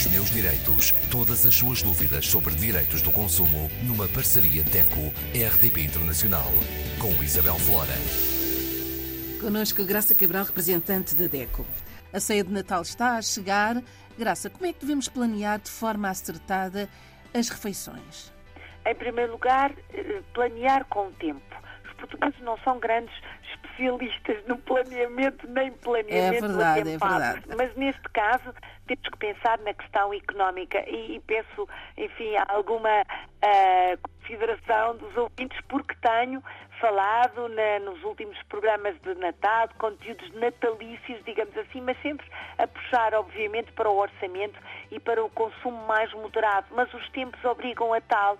Os meus direitos. Todas as suas dúvidas sobre direitos do consumo numa parceria DECO-RDP Internacional. Com Isabel Flora. Conosco Graça Cabral, representante da DECO. A ceia de Natal está a chegar. Graça, como é que devemos planear de forma acertada as refeições? Em primeiro lugar, eh, planear com o tempo. Os portugueses não são grandes especialistas no planeamento nem planeamento é verdade, é verdade. mas neste caso temos que pensar na questão económica e, e peço, enfim, alguma uh, consideração dos ouvintes porque tenho falado na, nos últimos programas de Natal, de conteúdos natalícios, digamos assim, mas sempre a puxar, obviamente, para o orçamento e para o consumo mais moderado. Mas os tempos obrigam a tal uh,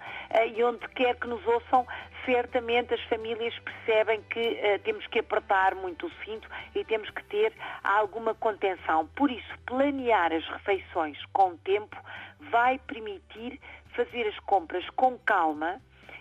e onde quer que nos ouçam, certamente as famílias percebem que uh, temos que apertar muito o cinto e temos que ter alguma contenção. Por isso, planear as refeições com tempo vai permitir fazer as compras com calma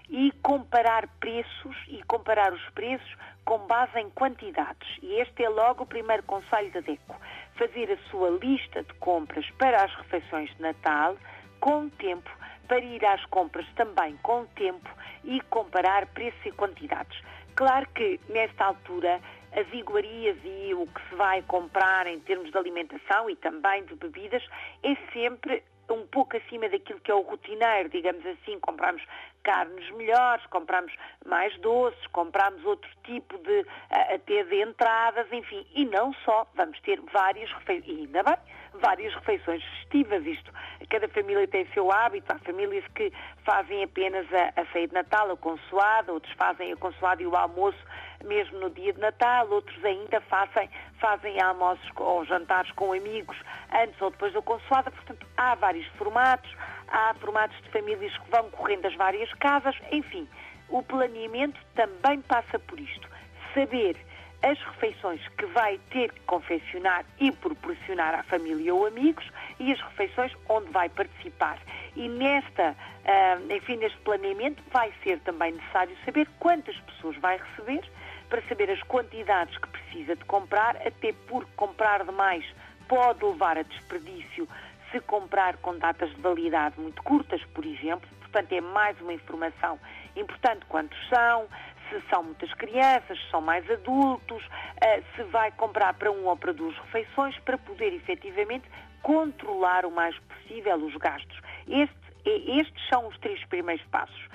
e comparar preços e comparar os preços com base em quantidades. E este é logo o primeiro conselho da DECO. Fazer a sua lista de compras para as refeições de Natal com tempo, para ir às compras também com tempo e comparar preços e quantidades. Claro que, nesta altura, as iguarias e o que se vai comprar em termos de alimentação e também de bebidas é sempre um pouco acima daquilo que é o rotineiro, digamos assim, compramos carnes melhores, compramos mais doces, compramos outro tipo de até de entradas, enfim, e não só, vamos ter várias refeições, e ainda bem, várias refeições festivas, isto, cada família tem o seu hábito, há famílias que fazem apenas a, a ceia de Natal, a consoada, outros fazem a consoada e o almoço mesmo no dia de Natal, outros ainda fazem, fazem almoços ou jantares com amigos antes ou depois da consoada, portanto há vários formatos, há formatos de famílias que vão correndo as várias casas, enfim, o planeamento também passa por isto. Saber as refeições que vai ter que confeccionar e proporcionar à família ou amigos e as refeições onde vai participar. E nesta, uh, enfim, neste planeamento vai ser também necessário saber quantas pessoas vai receber para saber as quantidades que precisa de comprar, até porque comprar demais pode levar a desperdício se comprar com datas de validade muito curtas, por exemplo. Portanto, é mais uma informação importante quantos são, se são muitas crianças, se são mais adultos, eh, se vai comprar para uma ou para duas refeições, para poder efetivamente controlar o mais possível os gastos. Este, estes são os três primeiros passos.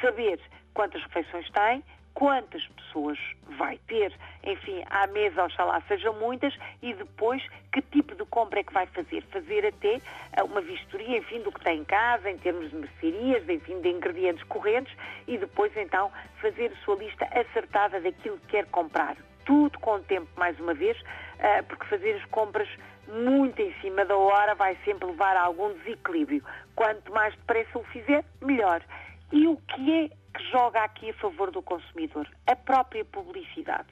Saber quantas refeições tem, quantas pessoas vai ter, enfim, à mesa, oxalá sejam muitas, e depois que tipo de compra é que vai fazer. Fazer até eh, uma vistoria, enfim, do que tem em casa, em termos de mercearias, enfim, de ingredientes correntes, e depois então fazer a sua lista acertada daquilo que quer comprar. Tudo com o tempo, mais uma vez, eh, porque fazer as compras muito em cima da hora vai sempre levar a algum desequilíbrio. Quanto mais depressa o fizer, melhor. E o que é que joga aqui a favor do consumidor? A própria publicidade,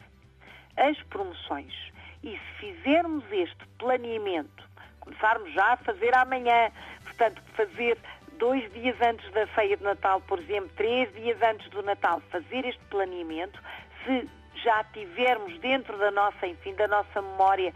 as promoções. E se fizermos este planeamento, começarmos já a fazer amanhã, portanto, fazer dois dias antes da ceia de Natal, por exemplo, três dias antes do Natal, fazer este planeamento, se já tivermos dentro da nossa, enfim, da nossa memória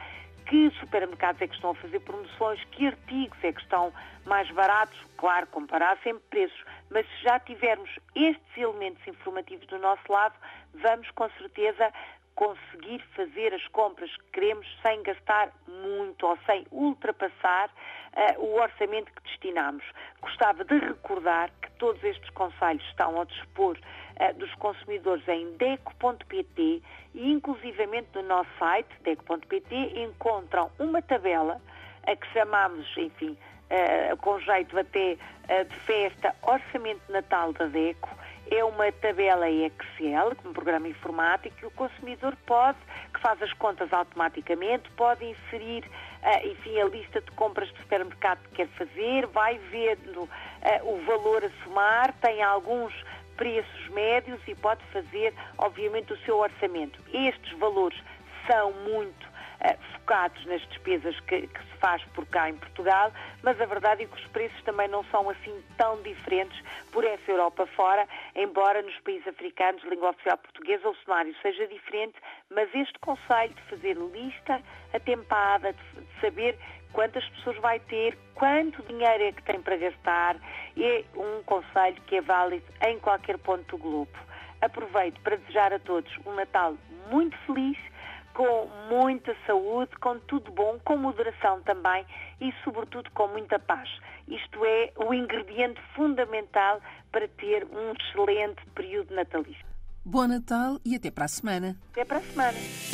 que supermercados é que estão a fazer promoções, que artigos é que estão mais baratos, claro, comparar sempre preços, mas se já tivermos estes elementos informativos do nosso lado, vamos com certeza conseguir fazer as compras. Que queremos sem gastar muito ou sem ultrapassar uh, o orçamento que destinamos. Gostava de recordar todos estes conselhos estão ao dispor uh, dos consumidores em deco.pt e inclusivamente no nosso site, deco.pt, encontram uma tabela a que chamamos, enfim, uh, com jeito até de festa, Orçamento de Natal da DECO, é uma tabela Excel, um programa informático, que o consumidor pode, que faz as contas automaticamente, pode inserir, uh, enfim, a lista de compras do supermercado que quer fazer, vai vendo uh, o valor a somar, tem alguns preços médios e pode fazer, obviamente, o seu orçamento. Estes valores são muito uh, focados nas despesas que, que, se faz por cá em Portugal, mas a verdade é que os preços também não são assim tão diferentes por essa Europa fora, embora nos países africanos, língua oficial portuguesa, o cenário seja diferente, mas este conselho de fazer lista atempada, de, de saber quantas pessoas vai ter, quanto dinheiro é que tem para gastar. É um conselho que é válido em qualquer ponto do globo. Aproveito para desejar a todos um Natal muito feliz, com muita saúde, com tudo bom, com moderação também e, sobretudo, com muita paz. Isto é o ingrediente fundamental para ter um excelente período natalício. Bom Natal e até para a semana. Até para a semana.